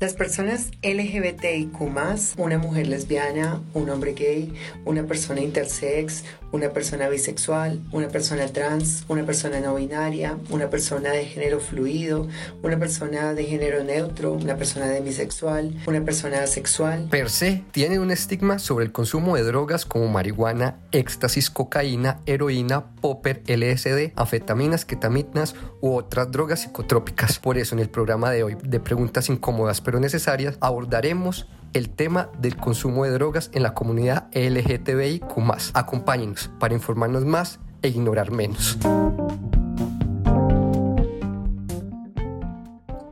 Las personas LGBTIQ, una mujer lesbiana, un hombre gay, una persona intersex, una persona bisexual, una persona trans, una persona no binaria, una persona de género fluido, una persona de género neutro, una persona demisexual, una persona asexual. Per se, tiene un estigma sobre el consumo de drogas como marihuana, éxtasis, cocaína, heroína, popper, LSD, anfetaminas, ketaminas u otras drogas psicotrópicas. Por eso, en el programa de hoy de preguntas incómodas pero necesarias, abordaremos el tema del consumo de drogas en la comunidad LGTBIQ. Acompáñenos para informarnos más e ignorar menos.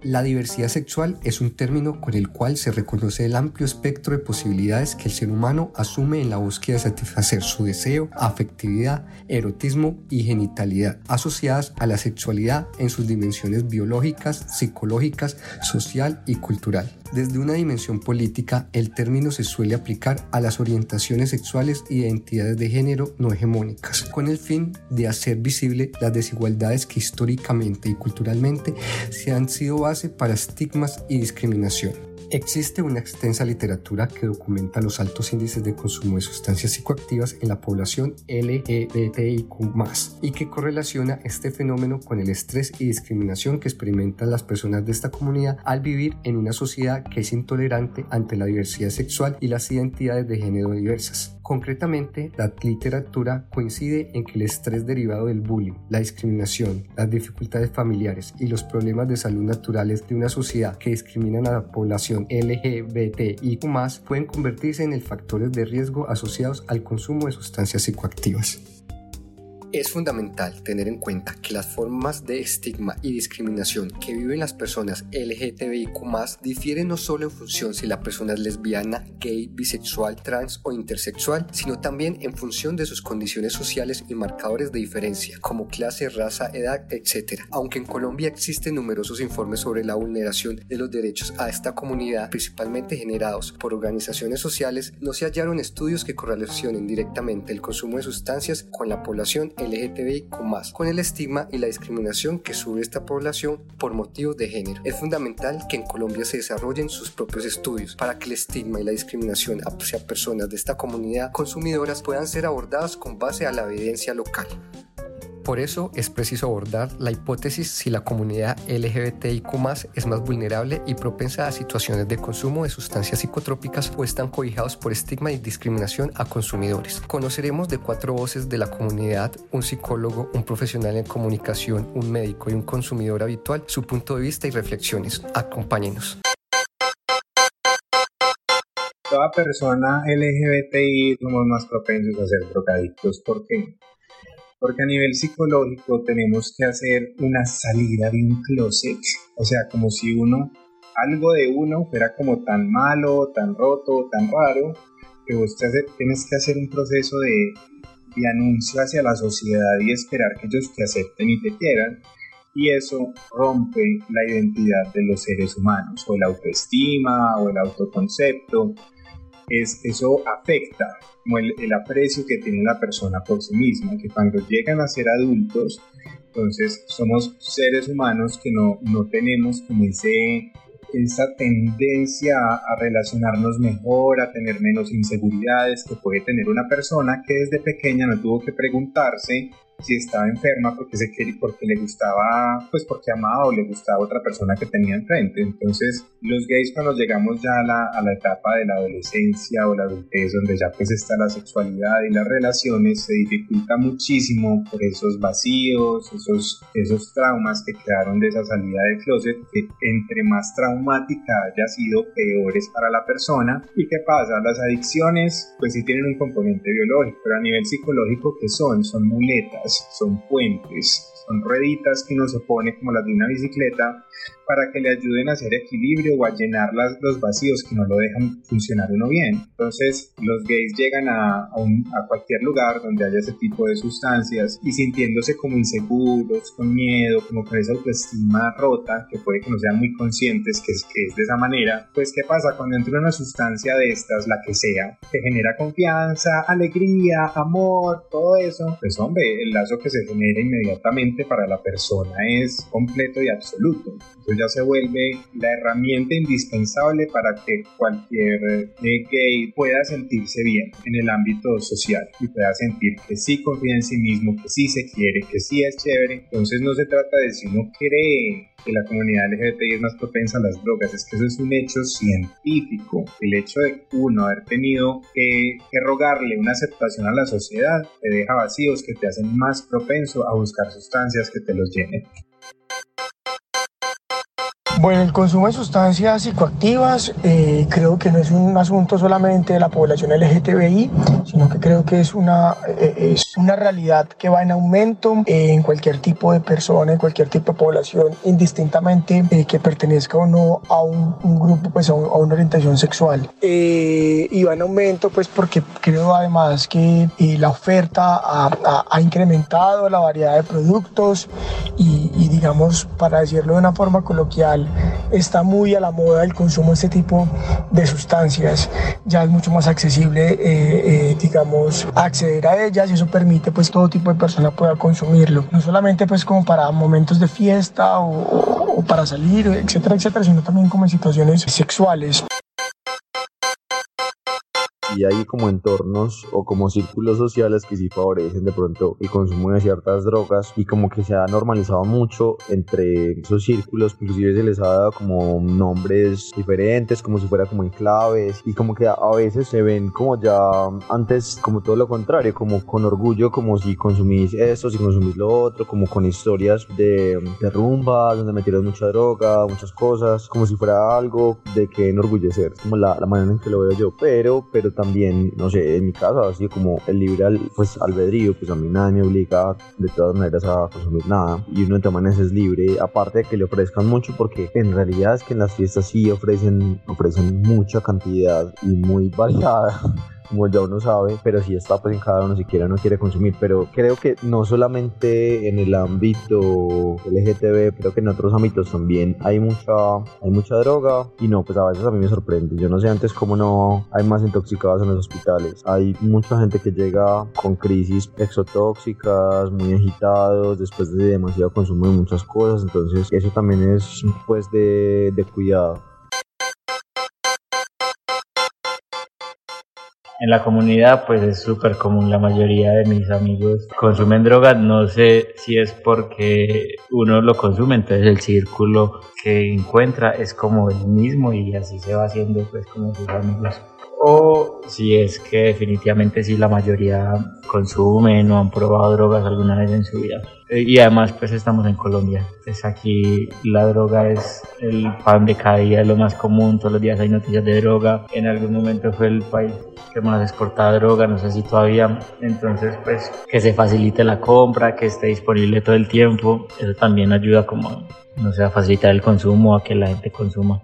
La diversidad sexual es un término con el cual se reconoce el amplio espectro de posibilidades que el ser humano asume en la búsqueda de satisfacer su deseo, afectividad, erotismo y genitalidad, asociadas a la sexualidad en sus dimensiones biológicas, psicológicas, social y cultural. Desde una dimensión política, el término se suele aplicar a las orientaciones sexuales y identidades de género no hegemónicas, con el fin de hacer visible las desigualdades que históricamente y culturalmente se han sido base para estigmas y discriminación. Existe una extensa literatura que documenta los altos índices de consumo de sustancias psicoactivas en la población LGBTIQ y que correlaciona este fenómeno con el estrés y discriminación que experimentan las personas de esta comunidad al vivir en una sociedad que es intolerante ante la diversidad sexual y las identidades de género diversas. Concretamente, la literatura coincide en que el estrés derivado del bullying, la discriminación, las dificultades familiares y los problemas de salud naturales de una sociedad que discriminan a la población LGBTIQ pueden convertirse en el factores de riesgo asociados al consumo de sustancias psicoactivas. Es fundamental tener en cuenta que las formas de estigma y discriminación que viven las personas LGTBIQ difieren no solo en función si la persona es lesbiana, gay, bisexual, trans o intersexual, sino también en función de sus condiciones sociales y marcadores de diferencia, como clase, raza, edad, etc. Aunque en Colombia existen numerosos informes sobre la vulneración de los derechos a esta comunidad, principalmente generados por organizaciones sociales, no se hallaron estudios que correlacionen directamente el consumo de sustancias con la población LGTBIQ+, con el estigma y la discriminación que sube esta población por motivos de género. Es fundamental que en Colombia se desarrollen sus propios estudios para que el estigma y la discriminación hacia personas de esta comunidad consumidoras puedan ser abordadas con base a la evidencia local. Por eso es preciso abordar la hipótesis si la comunidad LGBTIQ es más vulnerable y propensa a situaciones de consumo de sustancias psicotrópicas o están cobijados por estigma y discriminación a consumidores. Conoceremos de cuatro voces de la comunidad, un psicólogo, un profesional en comunicación, un médico y un consumidor habitual, su punto de vista y reflexiones. Acompáñenos. Toda persona LGBTI somos más propensos a ser drogadictos. ¿Por qué? Porque a nivel psicológico tenemos que hacer una salida de un closet, o sea, como si uno, algo de uno fuera como tan malo, tan roto, tan raro, que vos tienes que hacer un proceso de, de anuncio hacia la sociedad y esperar que ellos te acepten y te quieran, y eso rompe la identidad de los seres humanos, o el autoestima, o el autoconcepto, es, eso afecta como el, aprecio que tiene la persona por sí misma, que cuando llegan a ser adultos, entonces somos seres humanos que no, no tenemos como ese, esa tendencia a, relacionarnos mejor, a tener menos inseguridades que puede tener una persona que desde pequeña no tuvo que preguntarse si estaba enferma porque se quería, porque le gustaba, pues porque amaba o le gustaba otra persona que tenía enfrente. Entonces, los gays cuando llegamos ya a la, a la etapa de la adolescencia o la adultez, donde ya pues está la sexualidad y las relaciones, se dificulta muchísimo por esos vacíos, esos, esos traumas que quedaron de esa salida del closet, que entre más traumática haya sido, peores para la persona. ¿Y qué pasa? Las adicciones, pues sí tienen un componente biológico, pero a nivel psicológico, ¿qué son? Son muletas son puentes, son rueditas que uno se pone como las de una bicicleta para que le ayuden a hacer equilibrio o a llenar las, los vacíos que no lo dejan funcionar uno bien. Entonces los gays llegan a, a, cualquier lugar donde haya ese tipo de sustancias y sintiéndose como inseguros, con miedo, como con esa autoestima rota, que puede que no sean muy conscientes que es, que es de esa manera, pues ¿qué pasa? Cuando entra una sustancia de estas, la que sea, que genera confianza, alegría, amor, todo eso, pues hombre, el lazo que se genera inmediatamente para la persona es completo y absoluto. Entonces ya se vuelve la herramienta indispensable para que cualquier gay pueda sentirse bien en el ámbito social y pueda sentir que sí confía en sí mismo, que sí se quiere, que sí es chévere. Entonces no se trata de si uno cree que la comunidad LGBTI es más propensa a las drogas, es que eso es un hecho científico. El hecho de uno haber tenido que, que rogarle una aceptación a la sociedad te deja vacíos que te hacen más propenso a buscar sustancias que te los llenen. Bueno, el consumo de sustancias psicoactivas eh, creo que no es un asunto solamente de la población LGTBI, sino que creo que es una, eh, es una realidad que va en aumento eh, en cualquier tipo de persona, en cualquier tipo de población, indistintamente que pertenezca o no a un, grupo, pues a, una orientación sexual. y va en aumento pues porque creo además que la oferta ha, ha, incrementado la variedad de productos y, y digamos, para decirlo de una forma coloquial, está muy a la moda el consumo de este tipo de sustancias. Ya es mucho más accesible, eh, eh, digamos, acceder a ellas y eso permite pues todo tipo de persona pueda consumirlo. No solamente pues como para momentos de fiesta o, o para salir, etcétera, etcétera, sino también como en situaciones sexuales y hay como entornos o como círculos sociales que sí favorecen de pronto el consumo de ciertas drogas y como que se ha normalizado mucho entre esos círculos, inclusive se les ha dado como nombres diferentes, como si fuera como enclaves y como que a veces se ven como ya antes como todo lo contrario, como con orgullo, como si consumís esto, si consumís lo otro, como con historias de, de rumbas donde metieron mucha droga, muchas cosas, como si fuera algo de que enorgullecer, como la, la manera en que lo veo yo, pero, pero también, no sé, en mi caso así como el libre pues, albedrío, pues a mí nadie me obliga de todas maneras a consumir nada. Y uno de todas es libre, aparte de que le ofrezcan mucho porque en realidad es que en las fiestas sí ofrecen, ofrecen mucha cantidad y muy variada como ya uno sabe, pero si está pues en cada uno si quiere o no quiere consumir. Pero creo que no solamente en el ámbito LGTB, creo que en otros ámbitos también hay mucha, hay mucha droga y no, pues a veces a mí me sorprende. Yo no sé antes cómo no hay más intoxicados en los hospitales. Hay mucha gente que llega con crisis exotóxicas, muy agitados, después de demasiado consumo de muchas cosas. Entonces eso también es pues de, de cuidado. En la comunidad pues es súper común, la mayoría de mis amigos consumen drogas, no sé si es porque uno lo consume, entonces el círculo que encuentra es como el mismo y así se va haciendo pues como sus amigos. O si es que definitivamente sí la mayoría consumen o han probado drogas alguna vez en su vida. Eh, y además pues estamos en Colombia, entonces aquí la droga es el pan de cada día, es lo más común, todos los días hay noticias de droga, en algún momento fue el país que más exportaba droga, no sé si todavía, entonces pues que se facilite la compra, que esté disponible todo el tiempo, eso también ayuda como, no sé, a facilitar el consumo, a que la gente consuma.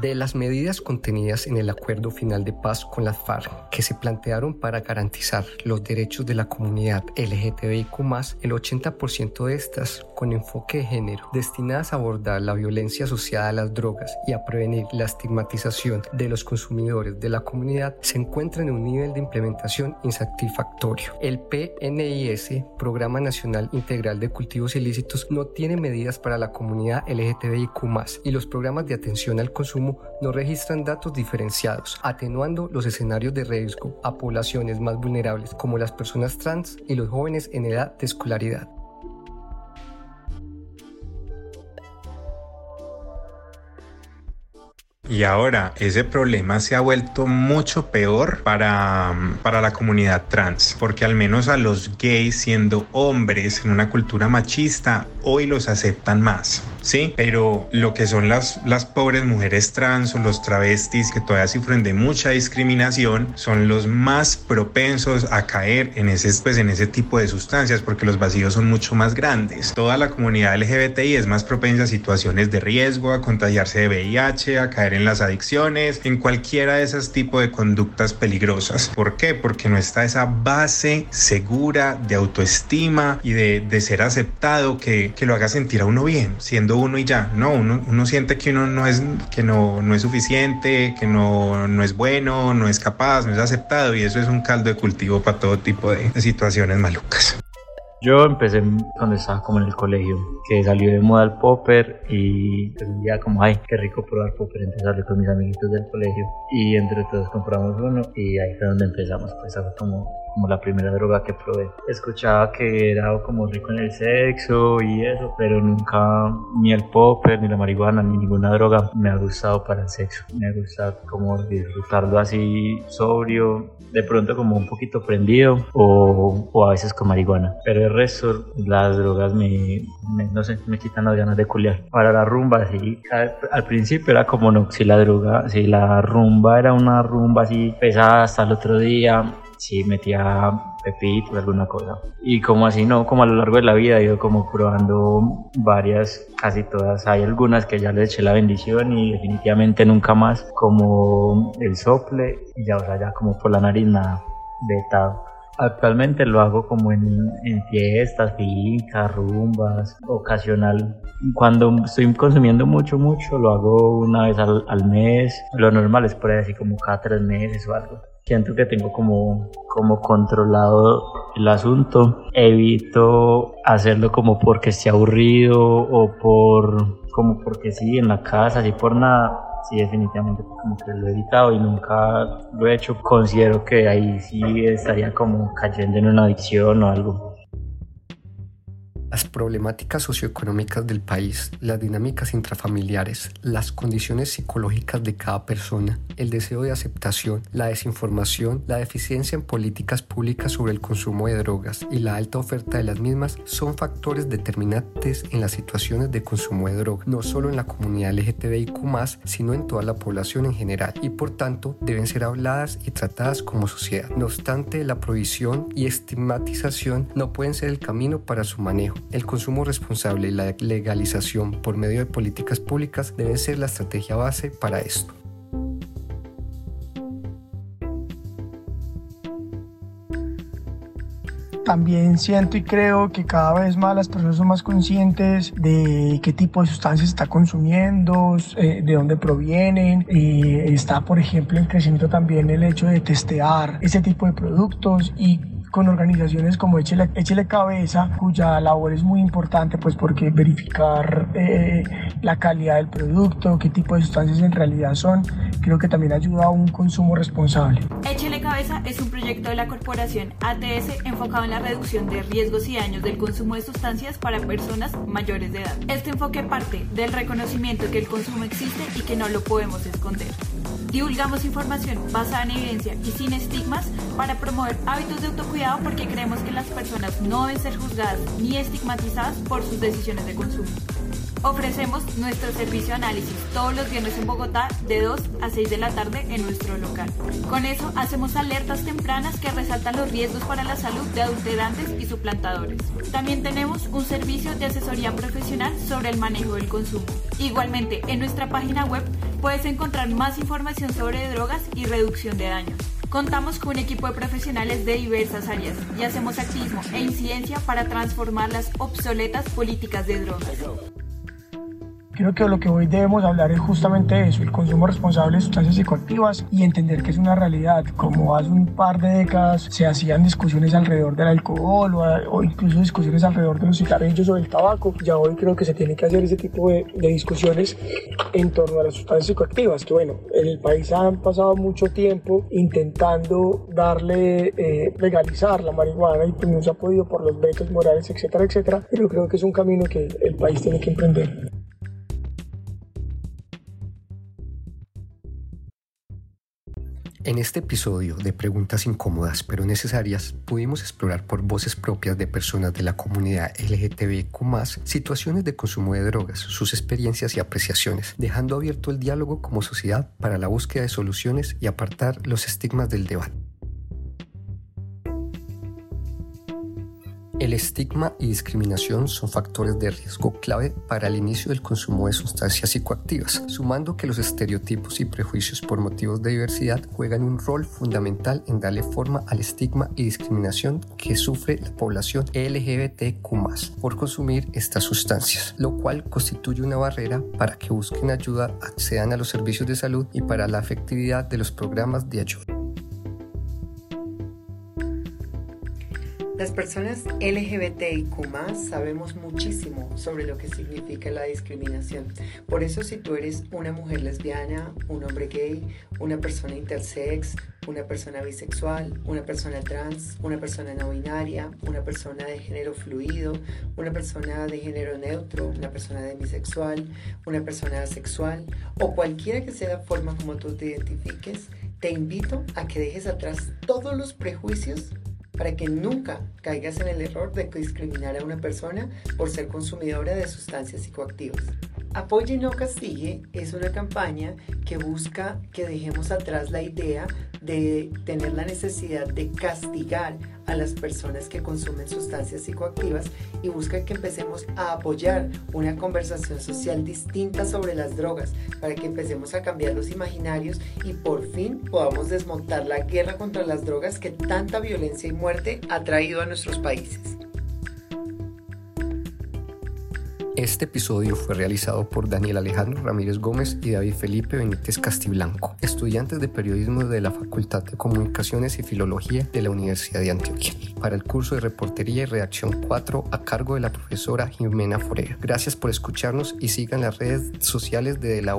De las medidas contenidas en el acuerdo final de paz con las FARC que se plantearon para garantizar los derechos de la comunidad LGTBIQ, el 80% de estas con enfoque de género destinadas a abordar la violencia asociada a las drogas y a prevenir la estigmatización de los consumidores de la comunidad se encuentran en un nivel de implementación insatisfactorio. El PNIS, Programa Nacional Integral de Cultivos Ilícitos, no tiene medidas para la comunidad LGTBIQ y los programas de atención al no registran datos diferenciados, atenuando los escenarios de riesgo a poblaciones más vulnerables como las personas trans y los jóvenes en edad de escolaridad. Y ahora ese problema se ha vuelto mucho peor para, para la comunidad trans, porque al menos a los gays siendo hombres en una cultura machista, hoy los aceptan más. Sí, pero lo que son las, las pobres mujeres trans o los travestis que todavía sufren de mucha discriminación son los más propensos a caer en ese, pues, en ese tipo de sustancias porque los vacíos son mucho más grandes. Toda la comunidad LGBTI es más propensa a situaciones de riesgo, a contagiarse de VIH, a caer en las adicciones, en cualquiera de esos tipos de conductas peligrosas. ¿Por qué? Porque no está esa base segura de autoestima y de, de ser aceptado que, que lo haga sentir a uno bien, siendo uno y ya. No, uno, uno siente que uno no es, que no, no es suficiente, que no, no es bueno, no es capaz, no es aceptado y eso es un caldo de cultivo para todo tipo de, de situaciones malucas. Yo empecé cuando estaba como en el colegio, que salió de moda el popper y un día como, ay, qué rico probar popper, empezarle con mis amiguitos del colegio y entre todos compramos uno y ahí fue donde empezamos, pues fue como, como la primera droga que probé. Escuchaba que era como rico en el sexo y eso, pero nunca ni el popper, ni la marihuana, ni ninguna droga me ha gustado para el sexo. Me ha gustado como disfrutarlo así sobrio, de pronto como un poquito prendido o, o a veces con marihuana. Pero el resto, las drogas me, me, no sé, me quitan las ganas de culiar. Para la rumba, sí, al, al, principio era como no, si la droga, si la rumba era una rumba así pesada hasta el otro día, sí metía pepito, alguna cosa. Y como así no, como a lo largo de la vida he ido como probando varias, casi todas. Hay algunas que ya les eché la bendición y definitivamente nunca más, como el sople y ya, o sea, ya como por la nariz nada, vetado. Actualmente lo hago como en, en, fiestas, fincas, rumbas, ocasional. Cuando estoy consumiendo mucho, mucho, lo hago una vez al, al mes. Lo normal es por ahí así como cada tres meses o algo. Siento que tengo como, como controlado el asunto. Evito hacerlo como porque esté aburrido o por como porque sí en la casa, así por nada sí, definitivamente como que lo he evitado y nunca lo he hecho. Considero que ahí sí estaría como cayendo en una adicción o algo. Las problemáticas socioeconómicas del país, las dinámicas intrafamiliares, las condiciones psicológicas de cada persona, el deseo de aceptación, la desinformación, la deficiencia en políticas públicas sobre el consumo de drogas y la alta oferta de las mismas son factores determinantes en las situaciones de consumo de drogas, no solo en la comunidad LGTBIQ, sino en toda la población en general, y por tanto deben ser habladas y tratadas como sociedad. No obstante, la prohibición y estigmatización no pueden ser el camino para su manejo. El consumo responsable y la legalización por medio de políticas públicas deben ser la estrategia base para esto. También siento y creo que cada vez más las personas son más conscientes de qué tipo de sustancias está consumiendo, eh, de dónde provienen. Está, por ejemplo, en crecimiento también el hecho de testear ese tipo de productos y con organizaciones como Échele, Échele Cabeza, cuya labor es muy importante, pues porque verificar eh, la calidad del producto, qué tipo de sustancias en realidad son, creo que también ayuda a un consumo responsable. Échele Cabeza es un proyecto de la corporación ATS enfocado en la reducción de riesgos y daños del consumo de sustancias para personas mayores de edad. Este enfoque parte del reconocimiento que el consumo existe y que no lo podemos esconder. Divulgamos información basada en evidencia y sin estigmas para promover hábitos de autocuidado porque creemos que las personas no deben ser juzgadas ni estigmatizadas por sus decisiones de consumo. Ofrecemos nuestro servicio de análisis todos los viernes en Bogotá de 2 a 6 de la tarde en nuestro local. Con eso hacemos alertas tempranas que resaltan los riesgos para la salud de adulterantes y suplantadores. También tenemos un servicio de asesoría profesional sobre el manejo del consumo. Igualmente, en nuestra página web puedes encontrar más información sobre drogas y reducción de daños. Contamos con un equipo de profesionales de diversas áreas y hacemos activismo e incidencia para transformar las obsoletas políticas de drogas. Creo que lo que hoy debemos hablar es justamente eso, el consumo responsable de sustancias psicoactivas y entender que es una realidad. Como hace un par de décadas se hacían discusiones alrededor del alcohol o, o incluso discusiones alrededor de los cigarrillos o del tabaco, ya hoy creo que se tiene que hacer ese tipo de, de discusiones en torno a las sustancias psicoactivas. Que bueno, en el país han pasado mucho tiempo intentando darle, eh, legalizar la marihuana y pues no se ha podido por los vetos morales, etcétera, etcétera, pero creo que es un camino que el país tiene que emprender. En este episodio de Preguntas Incómodas pero Necesarias pudimos explorar por voces propias de personas de la comunidad LGTBIQ situaciones de consumo de drogas, sus experiencias y apreciaciones, dejando abierto el diálogo como sociedad para la búsqueda de soluciones y apartar los estigmas del debate. El estigma y discriminación son factores de riesgo clave para el inicio del consumo de sustancias psicoactivas, sumando que los estereotipos y prejuicios por motivos de diversidad juegan un rol fundamental en darle forma al estigma y discriminación que sufre la población LGBTQ por consumir estas sustancias, lo cual constituye una barrera para que busquen ayuda, accedan a los servicios de salud y para la efectividad de los programas de ayuda. Las personas LGBTIQ sabemos muchísimo sobre lo que significa la discriminación. Por eso si tú eres una mujer lesbiana, un hombre gay, una persona intersex, una persona bisexual, una persona trans, una persona no binaria, una persona de género fluido, una persona de género neutro, una persona demisexual, una persona asexual o cualquiera que sea la forma como tú te identifiques, te invito a que dejes atrás todos los prejuicios para que nunca caigas en el error de discriminar a una persona por ser consumidora de sustancias psicoactivas. Apoye no castigue es una campaña que busca que dejemos atrás la idea de tener la necesidad de castigar a las personas que consumen sustancias psicoactivas y busca que empecemos a apoyar una conversación social distinta sobre las drogas para que empecemos a cambiar los imaginarios y por fin podamos desmontar la guerra contra las drogas que tanta violencia y muerte ha traído a nuestros países. Este episodio fue realizado por Daniel Alejandro Ramírez Gómez y David Felipe Benítez Castiblanco, estudiantes de periodismo de la Facultad de Comunicaciones y Filología de la Universidad de Antioquia, para el curso de Reportería y Redacción 4 a cargo de la profesora Jimena Forera. Gracias por escucharnos y sigan las redes sociales de la